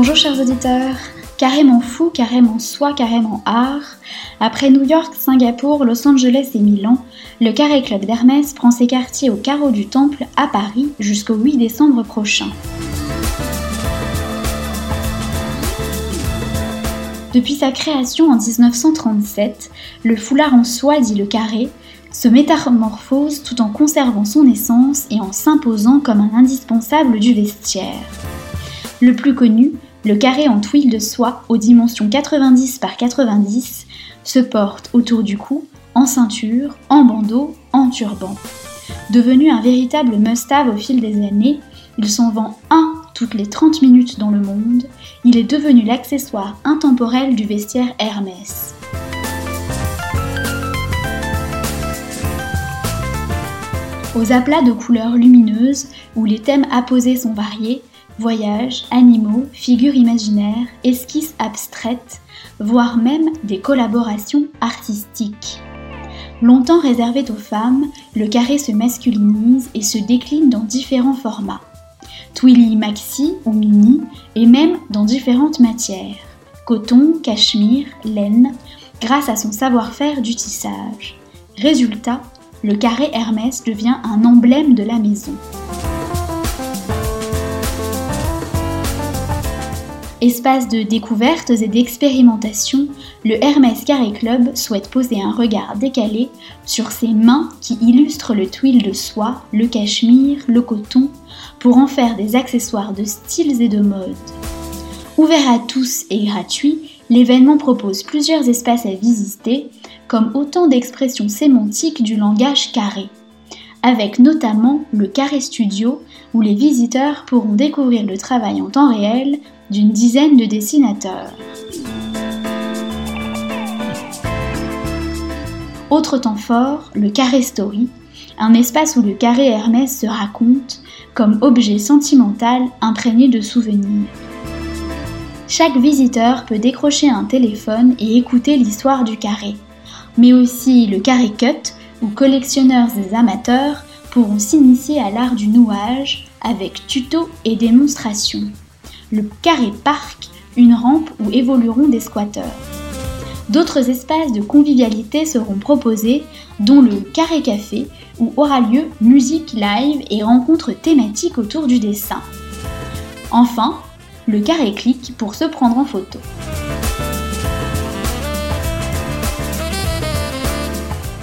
Bonjour chers auditeurs, carrément fou, carrément soi, carrément art. Après New York, Singapour, Los Angeles et Milan, le Carré Club d'Hermès prend ses quartiers au carreau du Temple à Paris jusqu'au 8 décembre prochain. Depuis sa création en 1937, le foulard en soie dit le carré se métamorphose tout en conservant son essence et en s'imposant comme un indispensable du vestiaire. Le plus connu, le carré en tuile de soie aux dimensions 90 par 90 se porte autour du cou, en ceinture, en bandeau, en turban. Devenu un véritable must-have au fil des années, il s'en vend un toutes les 30 minutes dans le monde, il est devenu l'accessoire intemporel du vestiaire Hermès. Aux aplats de couleurs lumineuses, où les thèmes apposés sont variés, voyages, animaux, figures imaginaires, esquisses abstraites, voire même des collaborations artistiques. Longtemps réservé aux femmes, le carré se masculinise et se décline dans différents formats. Twilly maxi ou mini et même dans différentes matières. Coton, cachemire, laine, grâce à son savoir-faire du tissage. Résultat, le carré Hermès devient un emblème de la maison. Espace de découvertes et d'expérimentation, le Hermès Carré Club souhaite poser un regard décalé sur ces mains qui illustrent le twill de soie, le cachemire, le coton, pour en faire des accessoires de styles et de mode. Ouvert à tous et gratuit, l'événement propose plusieurs espaces à visiter, comme autant d'expressions sémantiques du langage carré, avec notamment le Carré Studio, où les visiteurs pourront découvrir le travail en temps réel d'une dizaine de dessinateurs. Autre temps fort, le carré story, un espace où le carré Hermès se raconte comme objet sentimental imprégné de souvenirs. Chaque visiteur peut décrocher un téléphone et écouter l'histoire du carré, mais aussi le carré cut où collectionneurs et amateurs pourront s'initier à l'art du nouage avec tutos et démonstrations le carré parc, une rampe où évolueront des squatteurs. D'autres espaces de convivialité seront proposés, dont le carré café, où aura lieu musique live et rencontres thématiques autour du dessin. Enfin, le carré clic pour se prendre en photo.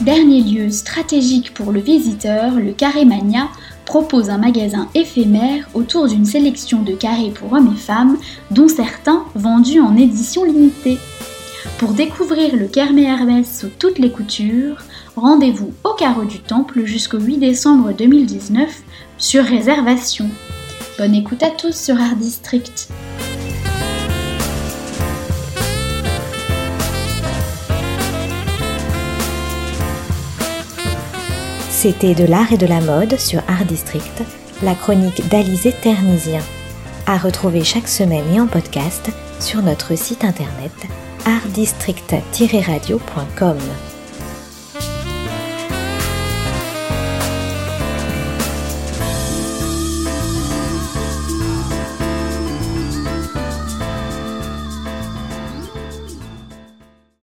Dernier lieu stratégique pour le visiteur, le Carré Mania propose un magasin éphémère autour d'une sélection de carrés pour hommes et femmes, dont certains vendus en édition limitée. Pour découvrir le Kermé Hermès sous toutes les coutures, rendez-vous au Carreau du Temple jusqu'au 8 décembre 2019 sur réservation. Bonne écoute à tous sur Art District. C'était de l'art et de la mode sur Art District, la chronique d'Alizé Ternisien. À retrouver chaque semaine et en podcast sur notre site internet artdistrict-radio.com.